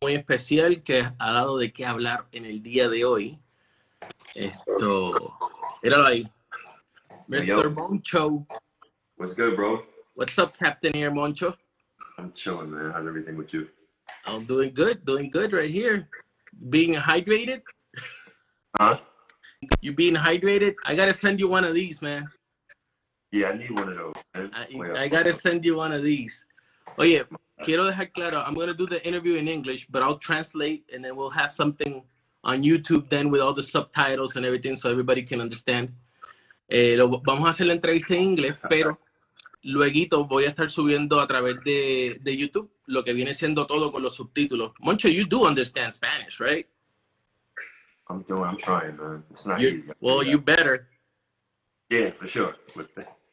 muy especial que ha dado de qué hablar en el día de hoy. Esto, era ahí. Mr. Yo. Moncho. What's good, bro? What's up, Captain here, Moncho? I'm chilling, man. How's everything with you? I'm doing good, doing good right here. Being hydrated. Huh? You being hydrated? I gotta send you one of these, man. Yeah, I need one of those. I, I gotta send you one of these. Oye, quiero dejar claro, I'm gonna do the interview in English, but I'll translate and then we'll have something on YouTube then with all the subtitles and everything so everybody can understand. Eh, lo- vamos a hacer la entrevista en inglés, pero luego voy a estar subiendo a través de, de YouTube lo que viene siendo todo con los subtítulos. Moncho, you do understand Spanish, right? I'm doing. I'm trying, man. It's not You- easy. well, you better. Yeah, for sure.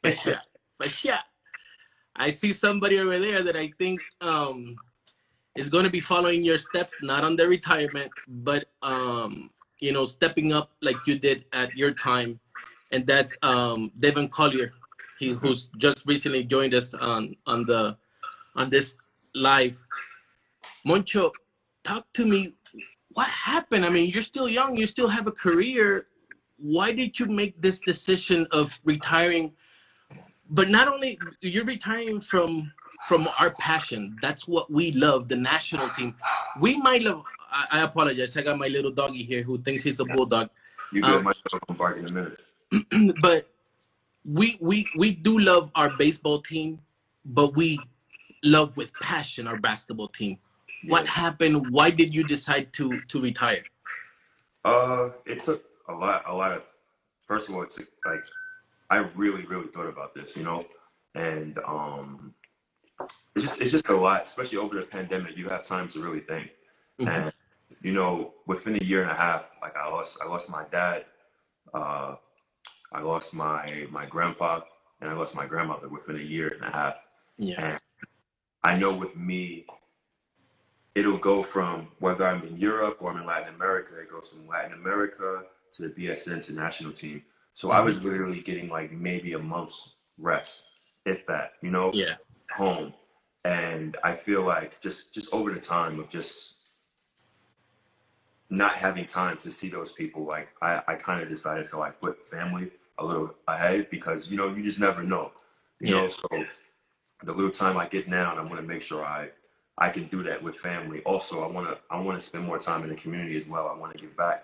But yeah, but yeah, I see somebody over there that I think um, is going to be following your steps, not on the retirement, but um, you know, stepping up like you did at your time, and that's um, Devin Collier, he who's just recently joined us on on the on this live. Moncho, talk to me. What happened? I mean, you're still young. You still have a career. Why did you make this decision of retiring? But not only you're retiring from from our passion. That's what we love. The national team. We might love. I, I apologize. I got my little doggy here who thinks he's a bulldog. you good? Um, My dog in a minute. but we we we do love our baseball team, but we love with passion our basketball team. What Yeah. happened? Why did you decide to to retire? Uh, it took a lot. A lot of. First of all, it took like I really, really thought about this, you know, and um, it's just it's just a lot. Especially over the pandemic, you have time to really think. Mhm. And you know, within a year and a half, like I lost, I lost my dad, uh, I lost my my grandpa, and I lost my grandmother within a year and a half. Yeah. And I know with me, it'll go from whether I'm in Europe or I'm in Latin America, it goes from Latin America to the BSN international team. So I was literally getting like maybe a month's rest, if that, you know, Yeah. home. And I feel like just just over the time of just not having time to see those people, like I, I kind of decided to like put family a little ahead because you know you just never know, you know. Yeah. So the little time I get now, and I want to make sure I I can do that with family. Also, I want to I want to spend more time in the community as well. I want to give back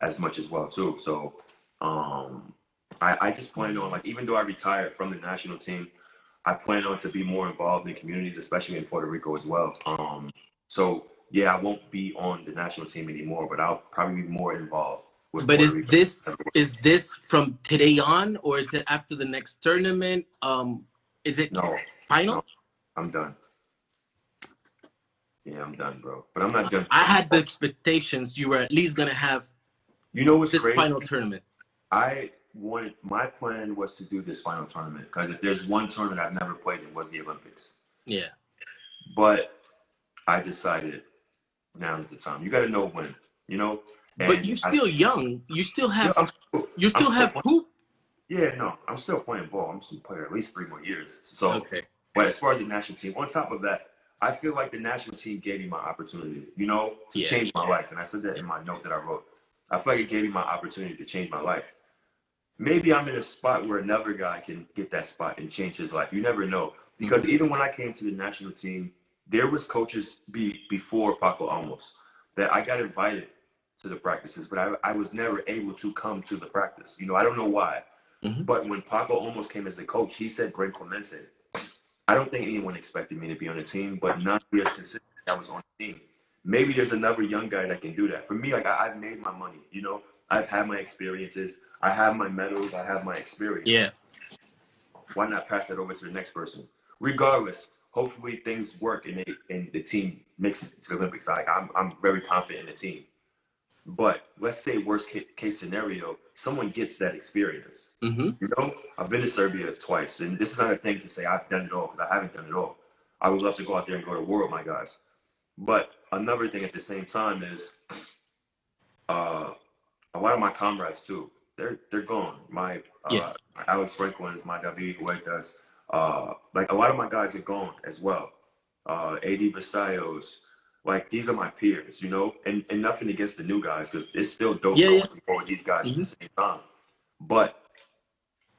as much as well too. So um, I, I just plan on like even though I retired from the national team, I plan on to be more involved in communities, especially in Puerto Rico as well. Um, so yeah, I won't be on the national team anymore, but I'll probably be more involved with But Puerto is Rico. this is this from today on, or is it after the next tournament? Um, is it No, final? no, I'm done. Yeah, I'm done, bro. But I'm not done. I had the expectations you were at least gonna have You know what's this crazy? final tournament. I wanted my plan was to do this final tournament because if there's one tournament I've never played in was the Olympics. Yeah. But I decided now is the time. You got to know when, you know. But you're I, still young. You still have I'm still, you still still have playing. hoop. Yeah, no, I'm still playing ball. I'm still playing at least three more years. So, Okay. but as far as the national team, on top of that, I feel like the national team gave me my opportunity, you know, to Yeah. change my life. And I said that in my note that I wrote. I feel like it gave me my opportunity to change my life. Maybe I'm in a spot where another guy can get that spot and change his life. You never know. Because even when I came to the national team, there was coaches be, before Paco Olmos that I got invited to the practices, but I, I was never able to come to the practice. You know, I don't know why. Mhm. But when Paco Olmos came as the coach, he said bring Clemente. I don't think anyone expected me to be on the team, but none of us considered I was on the team. Maybe there's another young guy that can do that. For me, like I, I've made my money, you know. I've had my experiences. I have my medals. I have my experience. Yeah. Why not pass that over to the next person? Regardless, hopefully things work and they and the team makes it to the Olympics. Like I'm, I'm very confident in the team. But let's say worst case scenario, someone gets that experience. hmm You know, I've been to Serbia twice, and this is not a thing to say I've done it all because I haven't done it all. I would love to go out there and go to war with my guys. But another thing at the same time is, uh, a lot of my comrades too. They're they're gone. My uh, Yeah. Alex Franklin's, my David Huertas, uh, like a lot of my guys are gone as well. Uh, AD Vassallo, like these are my peers, you know, and and nothing against the new guys because it's still dope Yeah, going yeah. with these guys at Mhm. the same time. But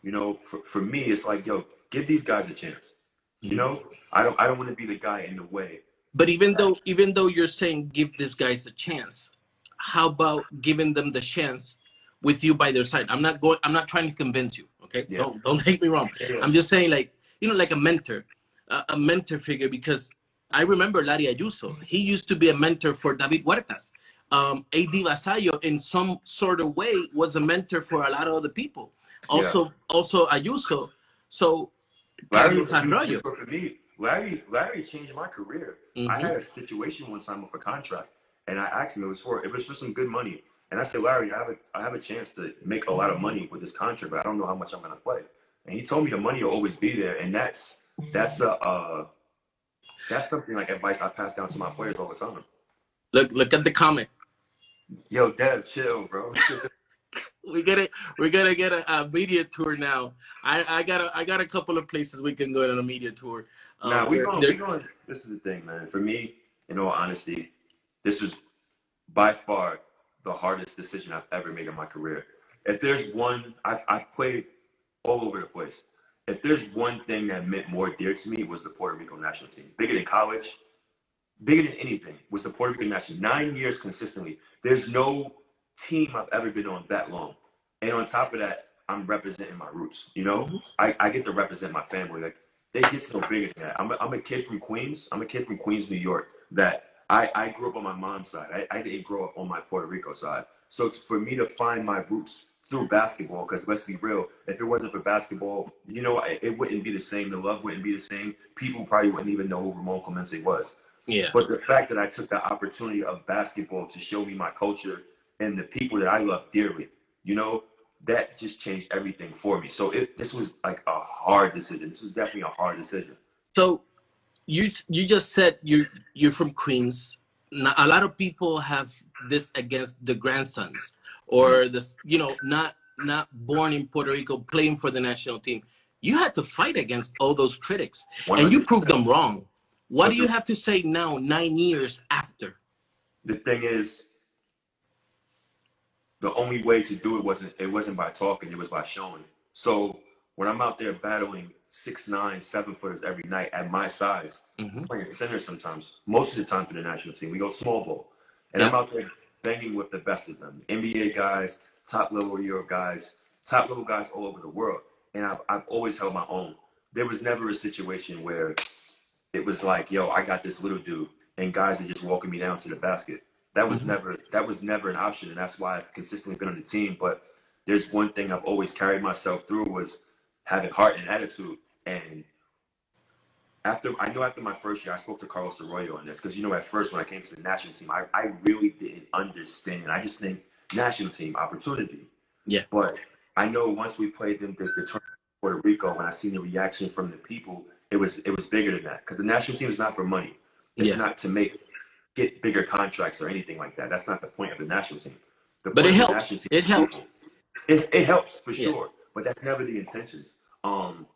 you know, for, for me, it's like, yo, give these guys a chance. You know, I don't I don't want to be the guy in the way. But even though even though you're saying give these guys a chance, how about giving them the chance with you by their side? I'm not going. I'm not trying to convince you. Okay, Yeah. don't don't take me wrong. Yeah. I'm just saying like you know like a mentor, a, a mentor figure because I remember Larry Ayuso. He used to be a mentor for David Huertas. Um, AD Vassallo in some sort of way was a mentor for a lot of other people. Also also Ayuso. So Larry, Arroyo. for me, Larry, Larry changed my career. I Mhm. had a situation one time with a contract, and I asked him it was for it was for some good money, and I said, Larry, I have a I have a chance to make a lot of money with this contract, but I don't know how much I'm gonna play. And he told me the money will always be there, and that's that's a uh, that's something like advice I pass down to my players all the time. look look at the comment. Yo, Dev, chill, bro. we gotta we're gonna get a, a media tour now. I I got a I got a couple of places we can go on a media tour. Um, Nah, we going, we going. This is the thing, man. For me, in all honesty, this was by far the hardest decision I've ever made in my career. If there's one, I've I've played all over the place. If there's one thing that meant more dear to me was the Puerto Rico national team. Bigger than college, bigger than anything was the Puerto Rico national. Nine years consistently. There's no team I've ever been on that long. And on top of that, I'm representing my roots. You know, mm-hmm. I, I get to represent my family. Like they get no bigger than that. I'm a, I'm a kid from Queens. I'm a kid from Queens, New York. That I, I grew up on my mom's side. I, I didn't grow up on my Puerto Rico side. So t- for me to find my roots through basketball, because let's be real, if it wasn't for basketball, you know, it, it wouldn't be the same. The love wouldn't be the same. People probably wouldn't even know who Ramon Clemente was. yeah. But the fact that I took the opportunity of basketball to show me my culture and the people that I love dearly, you know, that just changed everything for me. So it, this was like a hard decision. This was definitely a hard decision. So you you just said you you're from Queens. Now, a lot of people have this against the grandsons or this you know not not born in Puerto Rico playing for the national team. You had to fight against all those critics, and you proved them wrong. What do you have to say now, nine years after? The thing is, the only way to do it wasn't it wasn't by talking, it was by showing. So when I'm out there battling six nine, seven footers every night at my size, Mhm. playing center sometimes, most of the time for the national team, we go small ball. And I'm out there banging with the best of them. NBA guys, top level Euro guys, top level guys all over the world. And I've, I've always held my own. There was never a situation where it was like, yo, I got this little dude, and guys are just walking me down to the basket. That was Mhm. never that was never an option, and that's why I've consistently been on the team. But there's one thing I've always carried myself through was having heart and attitude. And after I know after my first year, I spoke to Carlos Arroyo on this because you know at first when I came to the national team, I, I really didn't understand. I just think national team opportunity. Yeah. But I know once we played in the, the tournament in Puerto Rico, when I seen the reaction from the people, it was it was bigger than that because the national team is not for money. It's Yeah. not to make get bigger contracts or anything like that. That's not the point of the national team. The But it helps. team It helps. It, it helps for Yeah. sure, but that's never the intentions. Um,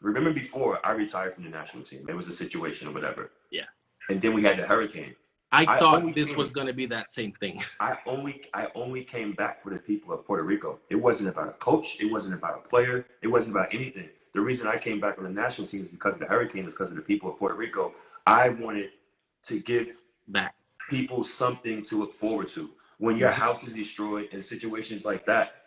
remember before I retired from the national team, it was a situation or whatever. Yeah. And then we had the hurricane. I, I thought this came- was going to be that same thing. I only I only came back for the people of Puerto Rico. It wasn't about a coach. It wasn't about a player. It wasn't about anything. The reason I came back on the national team is because of the hurricane. Is because of the people of Puerto Rico. I wanted to give Back. people something to look forward to. When your house is destroyed in situations like that,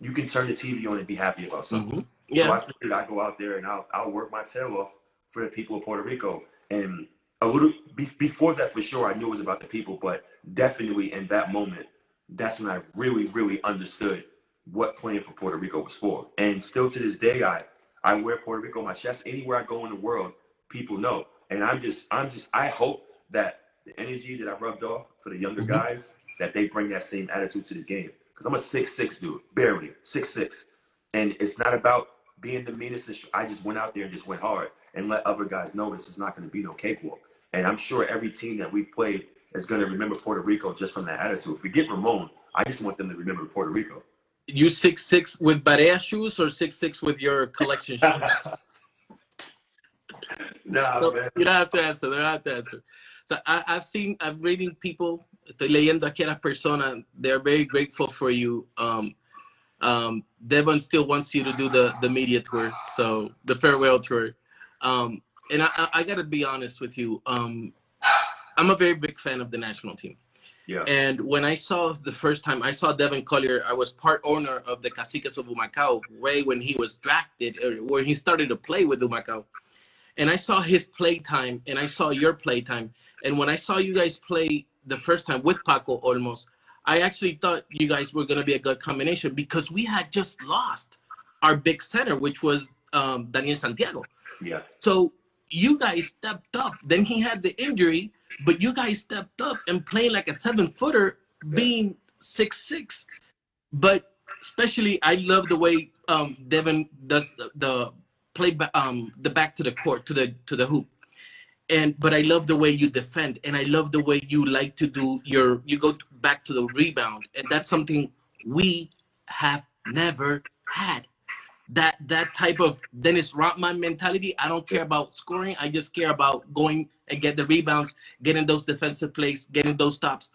you can turn the TV on and be happy about something. Mhm. So Yeah. I figured I'd go out there and I'll, I'll work my tail off for the people of Puerto Rico. And a little be, before that, for sure, I knew it was about the people, but definitely in that moment, that's when I really, really understood what playing for Puerto Rico was for. And still to this day, I I wear Puerto Rico on my chest. Anywhere I go in the world, people know. And I'm just, I'm just, I hope that the energy that I rubbed off for the younger Mhm. guys, that they bring that same attitude to the game. Because I'm a six six dude, barely six six, and it's not about being the meanest. and str- I just went out there and just went hard and let other guys know this is not going to be no cakewalk. And I'm sure every team that we've played is going to remember Puerto Rico just from that attitude. Forget Ramon. I just want them to remember Puerto Rico. You six six with Barea shoes or six six with your collection shoes? nah, So, man. you don't have to answer. They don't have to answer. So I, I've seen, I've reading people, estoy leyendo aquí a las personas, they're very grateful for you. Um, um, Devin still wants you to do the, the media tour, so the farewell tour. Um, and I, I, I gotta be honest with you. Um, I'm a very big fan of the national team. Yeah. And when I saw the first time I saw Devin Collier, I was part owner of the Caciques of Humacao way when he was drafted, or when he started to play with Humacao. And I saw his play time and I saw your play time. And when I saw you guys play the first time with Paco Olmos, I actually thought you guys were going to be a good combination because we had just lost our big center, which was um, Daniel Santiago. Yeah. So you guys stepped up. Then he had the injury, but you guys stepped up and playing like a seven footer, being six six. But especially, I love the way um, Devin does the, the play, um, the back to the court to the to the hoop. And but I love the way you defend, and I love the way you like to do your. You go back to the rebound, and that's something we have never had that that type of Dennis Rodman mentality. I don't care about scoring. I just care about going and get the rebounds, getting those defensive plays, getting those stops.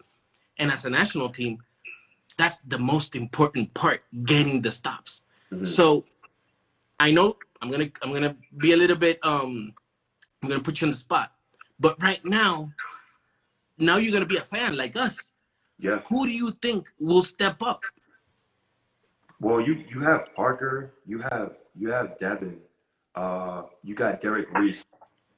And as a national team, that's the most important part, getting the stops. Mhm. So I know I'm gonna I'm gonna be a little bit um I'm gonna put you on the spot. But right now, now you're gonna be a fan like us. Yeah. Who do you think will step up? Well, you you have Parker, you have you have Devin, uh, you got Derek Reese.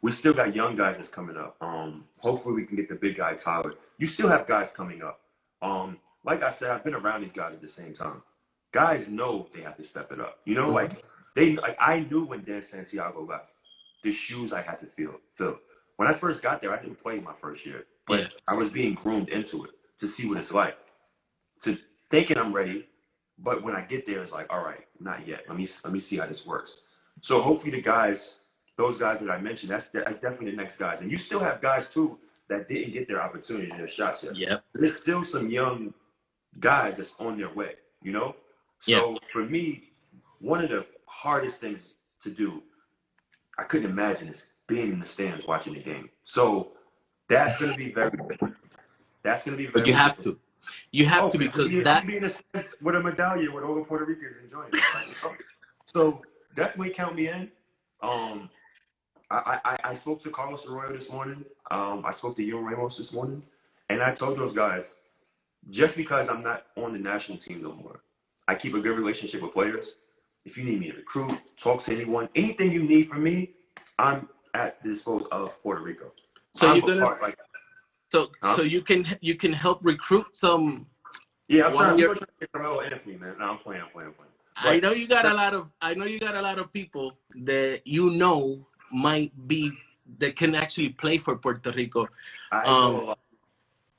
We still got young guys that's coming up. Um, hopefully we can get the big guy Tyler. You still have guys coming up. Um, like I said, I've been around these guys at the same time. Guys know they have to step it up. You know, Mhm. like they like I knew when Dan Santiago left, the shoes I had to feel fill. When I first got there, I didn't play my first year, but Yeah. I was being groomed into it to see what it's like. To thinking I'm ready, but when I get there, it's like, all right, not yet. Let me let me see how this works. So hopefully the guys, those guys that I mentioned, that's that's definitely the next guys. And you still have guys too that didn't get their opportunity, their shots yet. Yep. There's still some young guys that's on their way, you know? So for me, one of the hardest things to do, I couldn't imagine is being in the stands watching the game. So that's gonna be very that's gonna be very But you have to. You have Oh, to because be, that be in a sense with a medallion with all the Puerto Ricans enjoying it. So definitely count me in. Um, I, I, I spoke to Carlos Arroyo this morning. Um, I spoke to Yon Ramos this morning, and I told those guys, just because I'm not on the national team no more, I keep a good relationship with players. If you need me to recruit, talk to anyone, anything you need from me, I'm at the disposal of Puerto Rico. so I'm you're a gonna part- like, so Huh? so you can you can help recruit some yeah, I'm One trying, year- I'm to get Carmelo Anthony, man. No, I'm playing, I'm playing, I'm playing. I know you got a lot of I know you got a lot of people that you know might be that can actually play for Puerto Rico. I Um, know a lot.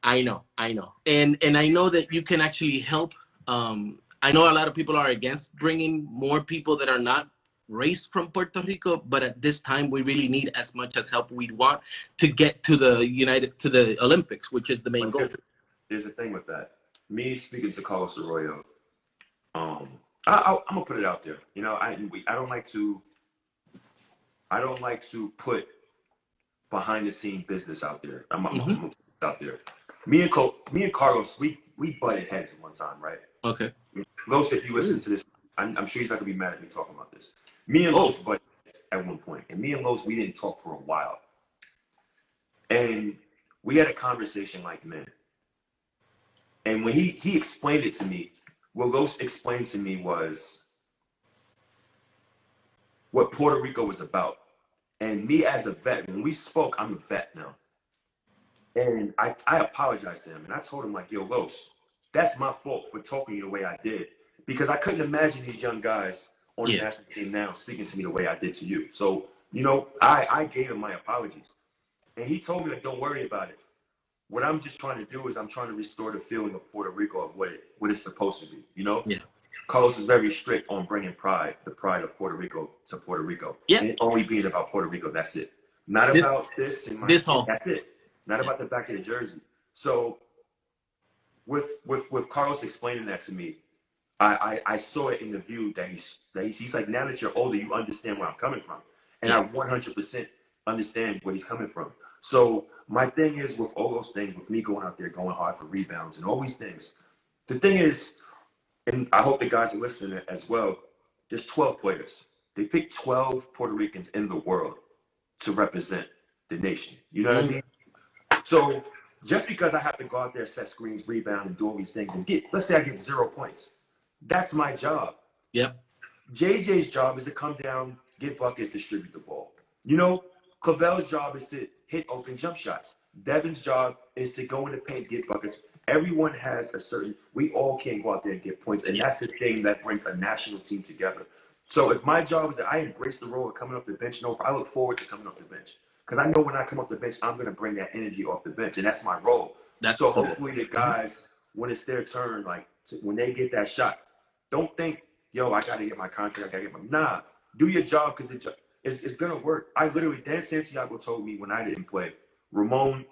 I know, I know, and and I know that you can actually help. Um, I know a lot of people are against bringing more people that are not raised from Puerto Rico, but at this time we really need as much as help we want to get to the United to the Olympics, which is the main goal. there's, a thing with that. Me speaking to Carlos Arroyo, um, I, I, I'm gonna put it out there. You know, I we, I don't like to. I don't like to put behind the scene business out there. I'm, I'm, I'm gonna put it out there. Me and Co- me and Carlos, we we butted heads one time, right? Okay. Los, if you mm. listen to this, I'm, I'm sure he's not gonna be mad at me talking about this. Me and Oh. Los butted at one point, and me and Los, we didn't talk for a while, and we had a conversation like men. And when he he explained it to me, what Los explained to me was what Puerto Rico was about. And me as a vet, when we spoke, I'm a vet now. And I, I apologized to him and I told him, like, yo, Los, that's my fault for talking to you the way I did. Because I couldn't imagine these young guys on the Yeah. national team now speaking to me the way I did to you. So, you know, I, I gave him my apologies. And he told me, like, don't worry about it. What I'm just trying to do is I'm trying to restore the feeling of Puerto Rico of what it what it's supposed to be, you know? Yeah. Carlos is very strict on bringing pride, the pride of Puerto Rico to Puerto Rico. Yeah. And only being about Puerto Rico, that's it. Not This- about this and my, this all. That's it. Not about the back of the jersey. So with with with Carlos explaining that to me, I, I, I saw it in the view that he's that he's, he's like now that you're older, you understand where I'm coming from, and I 100% understand where he's coming from. So my thing is with all those things, with me going out there, going hard for rebounds and all these things, the thing is, and I hope the guys are listening as well, there's 12 players. They picked 12 Puerto Ricans in the world to represent the nation. You know what I Mm. mean? So just because I have to go out there, set screens, rebound, and do all these things and get, let's say I get zero points, that's my job. Yep. JJ's job is to come down, get buckets, distribute the ball. You know, Clavel's job is to hit open jump shots. Devin's job is to go in the paint, get buckets. Everyone has a certain, we all can go out there and get points. And that's the thing that brings a national team together. So if my job is that I embrace the role of coming off the bench, no, I look forward to coming off the bench. Because I know when I come off the bench, I'm going to bring that energy off the bench. And that's my role. That's so cool. hopefully the guys, when it's their turn, like to, when they get that shot, don't think, yo, I got to get my contract. I got to get my nah. Do your job because it, it's, it's gonna work. I literally Dan Santiago told me when I didn't play, Ramon,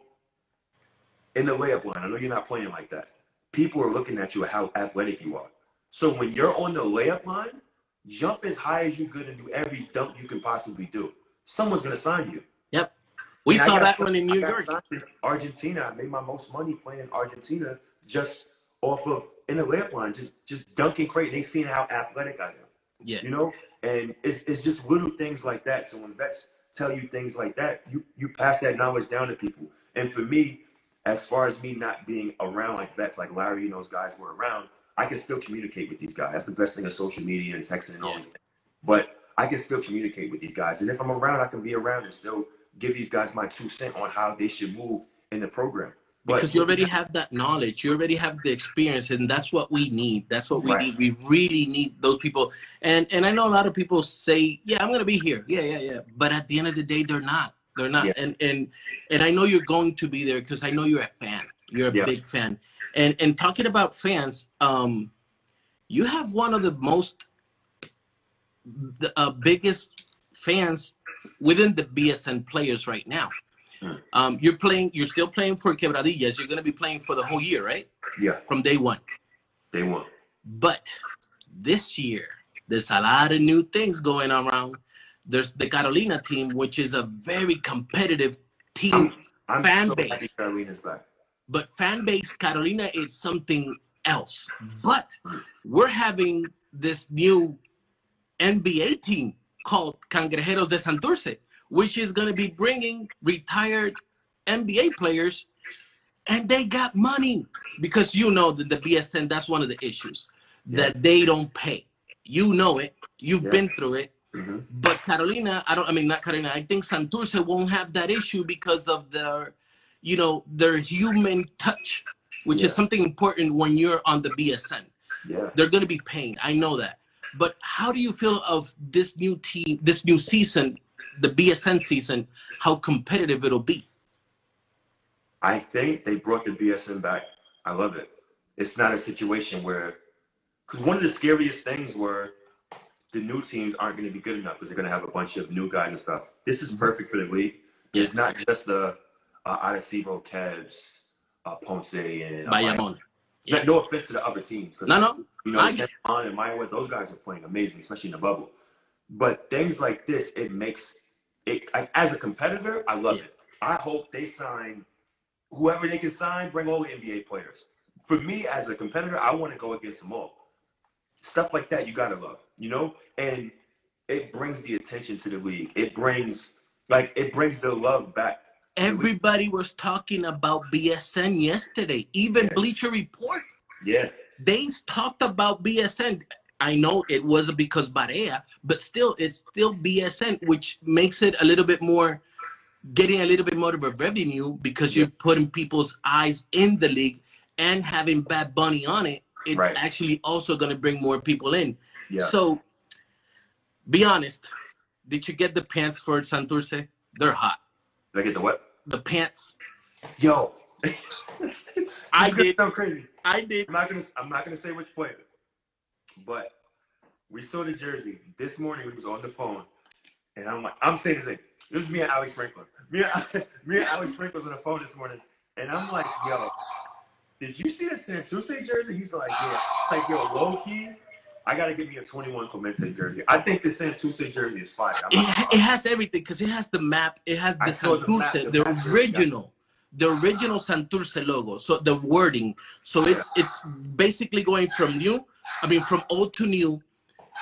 in the layup line. I know you're not playing like that. People are looking at you at how athletic you are. So when you're on the layup line, jump as high as you could and do every dunk you can possibly do. Someone's gonna sign you. We And saw that signed- one in New York. Argentina. I made my most money playing in Argentina just off of in the layup line, just just dunking crazy. They seen how athletic I am, Yeah. you know. And it's it's just little things like that. So when vets tell you things like that, you you pass that knowledge down to people. And for me, as far as me not being around like vets, like Larry and those guys were around, I can still communicate with these guys. That's the best thing of social media and texting and all Yeah. these things. But I can still communicate with these guys. And if I'm around, I can be around and still give these guys my two cent on how they should move in the program. But because you already have that knowledge you already have the experience and that's what we need. That's what we Right. need. We really need those people. And and i know a lot of people say yeah i'm gonna be here. Yeah yeah yeah. But at the end of the day they're not. They're not. Yeah. and and and i know you're going to be there because i know you're a fan. You're a Yeah. big fan. And and talking about fans um you have one of the most the uh, biggest fans within the bsn players right now Hmm. um, you're playing. You're still playing for Quebradillas. You're going to be playing for the whole year, right? yeah, From day one. they won. But this year, there's a lot of new things going around. There's the Carolina team, which is a very competitive team, I'm, I'm fan so base. happy Carolina's back. but fan base Carolina is something else. But we're having this new NBA team called Cangrejeros de Santurce, which is going to be bringing retired NBA players, and they got money because you know that the BSN that's one of the issues that they don't pay. You know it. You've Yeah. been through it. hmm But Carolina, I don't. I mean, not Carolina. I think Santurce won't have that issue because of their, you know, their human touch, which Yeah. is something important when you're on the BSN. Yeah. They're going to be paying. I know that. But how do you feel of this new team, this new season, the BSN season? How competitive it'll be? I think they brought the BSN back. I love it. It's not a situation where, because one of the scariest things were the new teams aren't going to be good enough because they're going to have a bunch of new guys and stuff. This is perfect for the league. It's not just the uh, Arecibo, Cavs, uh, Ponce, and uh, Bayamon. No- No offense to the other teams, because No, no. you know, Juan and Maya, those guys are playing amazing, especially in the bubble. But things like this, it makes it. I, as a competitor, I love Yeah. it. I hope they sign whoever they can sign. Bring all the NBA players. For me, as a competitor, I want to go against them all. Stuff like that, you gotta love, you know, and it brings the attention to the league. It brings like it brings the love back. To the league. Everybody was talking about BSN yesterday. Even. Bleacher Report Yeah, they talked about BSN. I know it wasn't because Barea, but still, it's still BSN, which makes it a little bit more, getting a little bit more of a revenue because you're putting people's eyes in the league and having Bad Bunny on it. It's Right. actually also going to bring more people in. yeah. So, be honest. Did you get the pants for Santurce? They're hot. Did I get the what? The pants. Yo, I did. sound crazy. I did. I'm not gonna. I'm not gonna say which player, but we saw the jersey this morning. We was on the phone, and I'm like, I'm saying this thing. This is me and Alex Franklin. Me and me and Alex Franklin was on the phone this morning, and I'm like, yo, did you see the Santurce jersey? He's like, yeah. Like, yo, low key, I gotta give me a 21 Clemente jersey. I think the Santurce jersey is fire. I'm It, it has everything because it has the map. It has the saw the the the original. the original Santurce logo. So the wording. So it's it's basically going from new, I mean from old to new,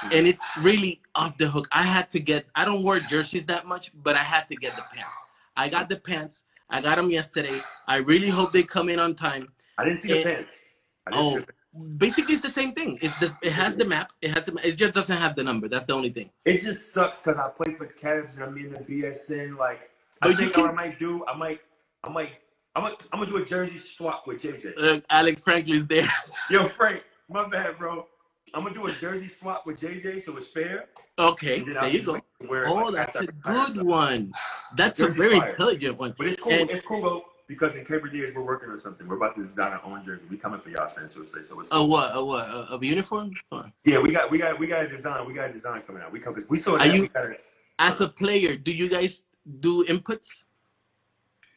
and it's really off the hook. I had to get. I don't wear jerseys that much, but I had to get the pants. I got the pants. I got them yesterday. I really hope they come in on time. I didn't see the pants. I didn't see Oh, the pants. Basically it's the same thing. It's the it has the map. It has the, it just doesn't have the number. That's the only thing. It just sucks because I play for Cavs and I'm in the BSN. Like, But I think can- what I might do, I might, I might, I'm gonna, I'm gonna do a jersey swap with JJ. Uh, Alex Franklin's there. Yo, Frank, my bad, bro. I'm gonna do a jersey swap with JJ so it's fair. Okay, there I'll you go. wait to wear it, Oh, like, that's a after I retire. good one. That's a very intelligent one. But it's cool. And- it's cool though because in Cape Verdeers we're working on something. We're about to design our own jersey. We coming for y'all, San Jose. So it's A what? A what? A, a uniform? Or- yeah. We got we got we got a design. We got a design coming out. We come we saw Are that. you- we got a, As a uh, player, do you guys do inputs?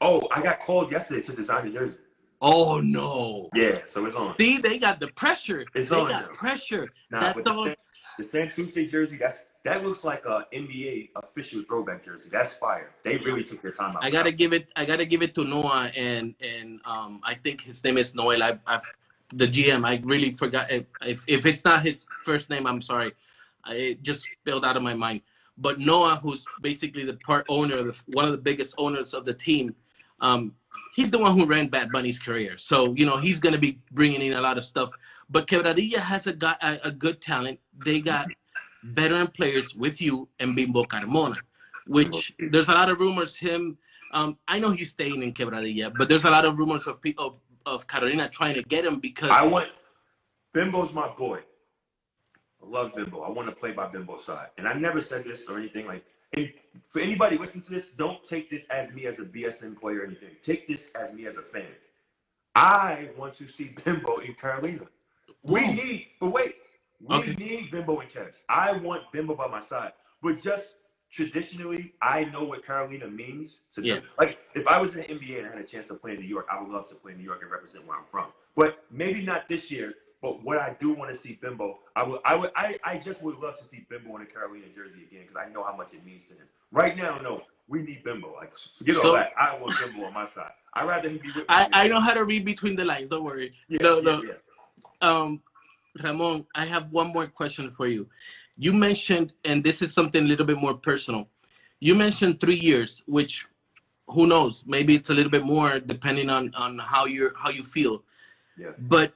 oh, I got called yesterday to design the jersey. Oh no! Yeah, so it's on. See, they got the pressure. It's they on got now. pressure. Nah, That's but the, all. The Santurce jersey, that's that looks like a NBA official throwback jersey. That's fire. They really took their time out. I gotta give it. I gotta give it to Noah, and and um, I think his name is Noel. I, I've the GM. I really forgot if, if if it's not his first name. I'm sorry. I, it just spilled out of my mind. But Noah, who's basically the part owner, the, one of the biggest owners of the team, um, he's the one who ran Bad Bunny's career. So you know he's gonna be bringing in a lot of stuff. But Quebradilla has a got a, a good talent. They got veteran players with you and Bimbo Carmona, which there's a lot of rumors him. Um, I know he's staying in Quebradilla, but there's a lot of rumors of of, of Carolina trying to get him because I want Bimbo's my boy. I love Bimbo. I want to play by Bimbo's side. And I never said this or anything like and for anybody listening to this, don't take this as me as a BSN player or anything. Take this as me as a fan. I want to see Bimbo in Carolina. We need, but wait, we Okay. need Bimbo and Kevs. I want Bimbo by my side. But just traditionally, I know what Carolina means to them. Like, if I was in the NBA and I had a chance to play in New York, I would love to play in New York and represent where I'm from. But maybe not this year. But what I do want to see Bimbo, I would, I would, I, I just would love to see Bimbo in a Carolina jersey again because I know how much it means to him. Right now, no, we need Bimbo. Like, forget So- all that. I want Bimbo on my side. I'd rather him be with me. I, I know how to read between the lines. Don't worry. Yeah, no, yeah, no. yeah. Um, Ramon, I have one more question for you. You mentioned, and this is something a little bit more personal. You mentioned three years, which who knows? Maybe it's a little bit more depending on on how you are how you feel. Yeah. But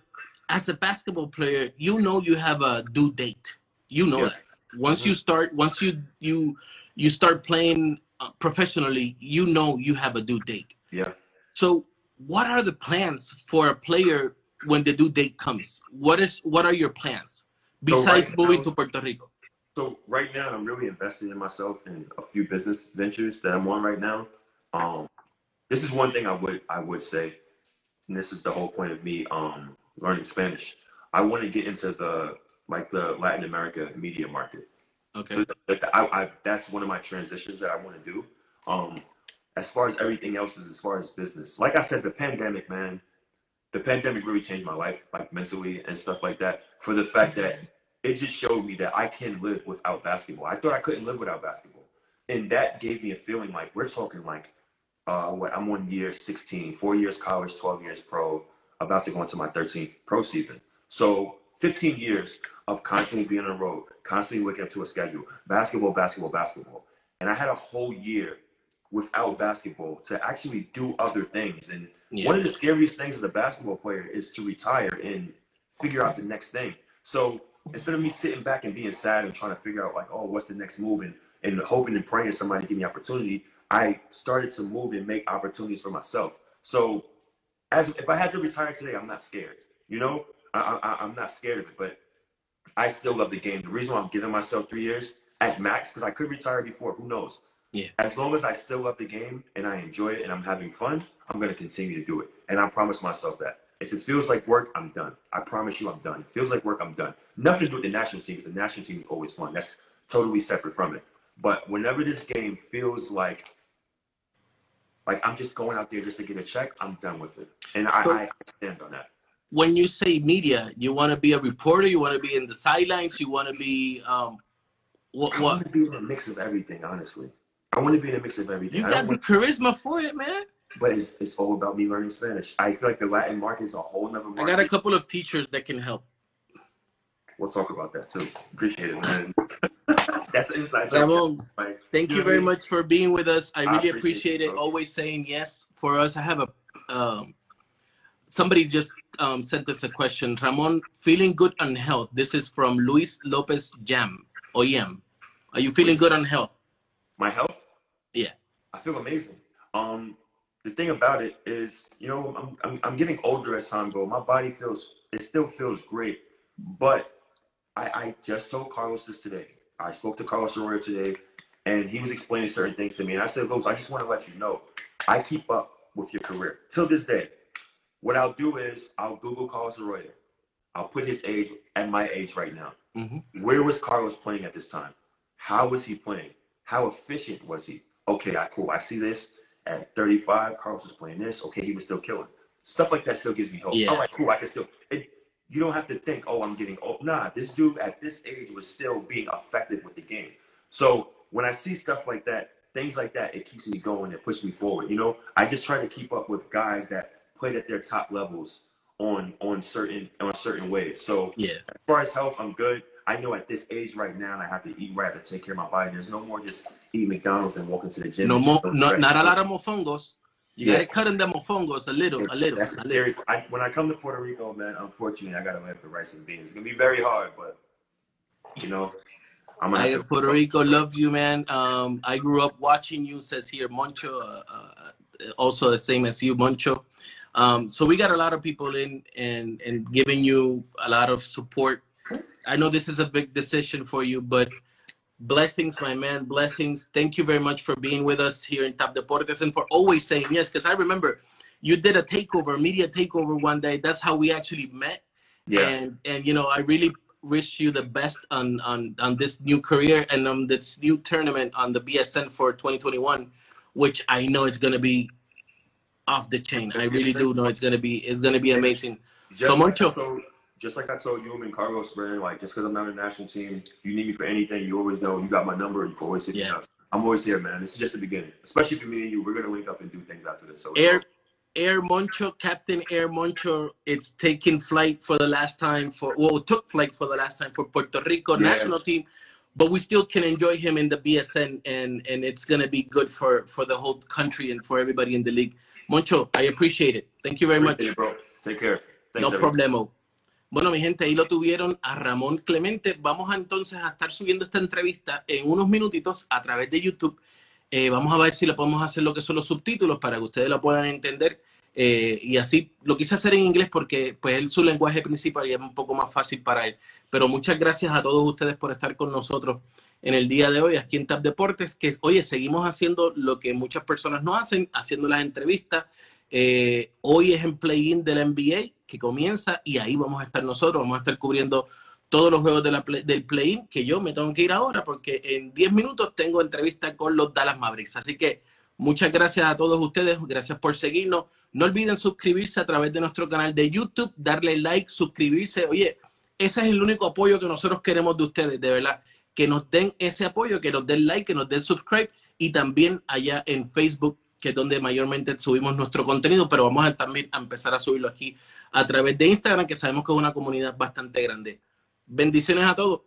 as a basketball player, you know you have a due date. You know Yeah. that. Once you start, once you you you start playing uh, professionally, you know you have a due date. Yeah. So, what are the plans for a player when the due date comes? What is what are your plans So besides right moving now- to Puerto Rico? So right now, I'm really investing in myself in a few business ventures that I'm on right now. Um, this is one thing I would I would say, and this is the whole point of me um, learning Spanish. I want to get into the like the Latin America media market. Okay. So that, I, I, that's one of my transitions that I want to do. Um, as far as everything else is, as far as business, like I said, the pandemic, man, the pandemic really changed my life, like mentally and stuff like that. For the fact that it just showed me that I can live without basketball. I thought I couldn't live without basketball, and that gave me a feeling like we're talking like, uh, what I'm on year 16, four years college, 12 years pro, about to go into my 13th pro season. So 15 years of constantly being on the road, constantly waking up to a schedule, basketball, basketball, basketball. And I had a whole year without basketball to actually do other things. And Yeah. one of the scariest things as a basketball player is to retire and figure out the next thing. So instead of me sitting back and being sad and trying to figure out like, oh, what's the next move and, and hoping and praying somebody give me opportunity, I started to move and make opportunities for myself. So as if I had to retire today, I'm not scared. You know, I, I, I'm not scared of it, but I still love the game. The reason why I'm giving myself three years at max, because I could retire before, who knows? Yeah. As long as I still love the game and I enjoy it and I'm having fun, I'm going to continue to do it. And I promise myself that. If it feels like work, I'm done. I promise you I'm done. It feels like work, I'm done. Nothing to do with the national team, because the national team is always fun. That's totally separate from it. But whenever this game feels like like I'm just going out there just to get a check, I'm done with it. And I, So- I stand on that. When you say media, you want to be a reporter, you want to be in the sidelines, you want to be um, what I want what? to be in a mix of everything, honestly. I want to be in a mix of everything. You I got the charisma for it, man. but it's, it's all about me learning Spanish. I feel like the Latin market is a whole nother market. I got a couple of teachers that can help. We'll talk about that too. Appreciate it, man. That's an inside joke. Ramon, Like, thank You you very much for being with us. I I really appreciate appreciate it, it. bro. Always saying yes for us. I have a um, somebody just um, sent us a question. Ramon, feeling good on health. This is from Luis Lopez Jam. OEM. Are you feeling good on health? My health. Yeah. I feel amazing. Um, the thing about it is, you know, I'm, I'm, I'm getting older as time goes. My body feels, it still feels great. But I, I just told Carlos this today. I spoke to Carlos Arroyo today, and he was explaining certain things to me. And I said, Los, I just want to let you know, I keep up with your career till this day. What I'll do is I'll Google Carlos Arroyo. I'll put his age at my age right now. Mhm. Where was Carlos playing at this time? How was he playing? How efficient was he? Okay, I, cool. I see this at 35. Carlos was playing this. Okay, he was still killing. Stuff like that still gives me hope. Yeah. All right, cool. I can still. It, you don't have to think, oh, I'm getting old. Nah, this dude at this age was still being effective with the game. So when I see stuff like that, things like that, it keeps me going. It pushes me forward. You know, I just try to keep up with guys that played at their top levels on on certain on certain ways. So Yeah. as far as health, I'm good. I know at this age right now, I have to eat right. I have to take care of my body. There's no more just eat McDonald's and walk into the gym. No more, no, not a lot of mofongos. You Yeah. gotta cut in the mofongos a little, a little, That's a little. scary. I, when I come to Puerto Rico, man, unfortunately, I gotta have the rice and beans. It's gonna be very hard, but you know, I'm I, to. Puerto Rico loves you, man. Um, I grew up watching you. Says here, Moncho, uh, uh, also the same as you, Moncho. Um, so we got a lot of people in and and giving you a lot of support. I know this is a big decision for you, but blessings, my man, blessings. Thank you very much for being with us here in Top Deportes and for always saying yes. Because I remember you did a takeover, media takeover one day. That's how we actually met Yeah, and and you know i really wish you the best on on on this new career and on this new tournament on the bsn for 2021 which i know it's going to be off the chain i really do know it's going to be it's going to be amazing just So, Moncho- told, just like I told you and Carlos, man. Like just because I'm not in the national team, if you need me for anything, you always know you got my number. You can always hit me up. I'm always here, man. This is just the beginning. Especially for me and you, we're gonna link up and do things after this. So air air moncho captain air moncho it's taking flight for the last time for well took flight for the last time for puerto rico Yeah. national team but we still can enjoy him in the bsn and and it's going to be good for for the whole country and for everybody in the league moncho i appreciate it thank you very much bro. Take care. Thanks, no everyone. problemo. Bueno, mi gente, ahí lo tuvieron a Ramón Clemente. Vamos a entonces a estar subiendo esta entrevista en unos minutitos a través de YouTube. Eh, vamos a ver si le podemos hacer lo que son los subtítulos para que ustedes lo puedan entender. Eh, y así lo quise hacer en inglés porque pues es su lenguaje principal y es un poco más fácil para él. Pero muchas gracias a todos ustedes por estar con nosotros en el día de hoy aquí en Tap Deportes, que oye, seguimos haciendo lo que muchas personas no hacen, haciendo las entrevistas. Eh, hoy es en play-in de la NBA que comienza y ahí vamos a estar nosotros, vamos a estar cubriendo todos los juegos de la play- del play-in, que yo me tengo que ir ahora porque en 10 minutos tengo entrevista con los Dallas Mavericks. Así que muchas gracias a todos ustedes, gracias por seguirnos. No olviden suscribirse a través de nuestro canal de YouTube, darle like, suscribirse. Oye, ese es el único apoyo que nosotros queremos de ustedes, de verdad. Que nos den ese apoyo, que nos den like, que nos den subscribe y también allá en Facebook, que es donde mayormente subimos nuestro contenido, pero vamos a también a empezar a subirlo aquí a través de Instagram, que sabemos que es una comunidad bastante grande. Bendiciones a todos.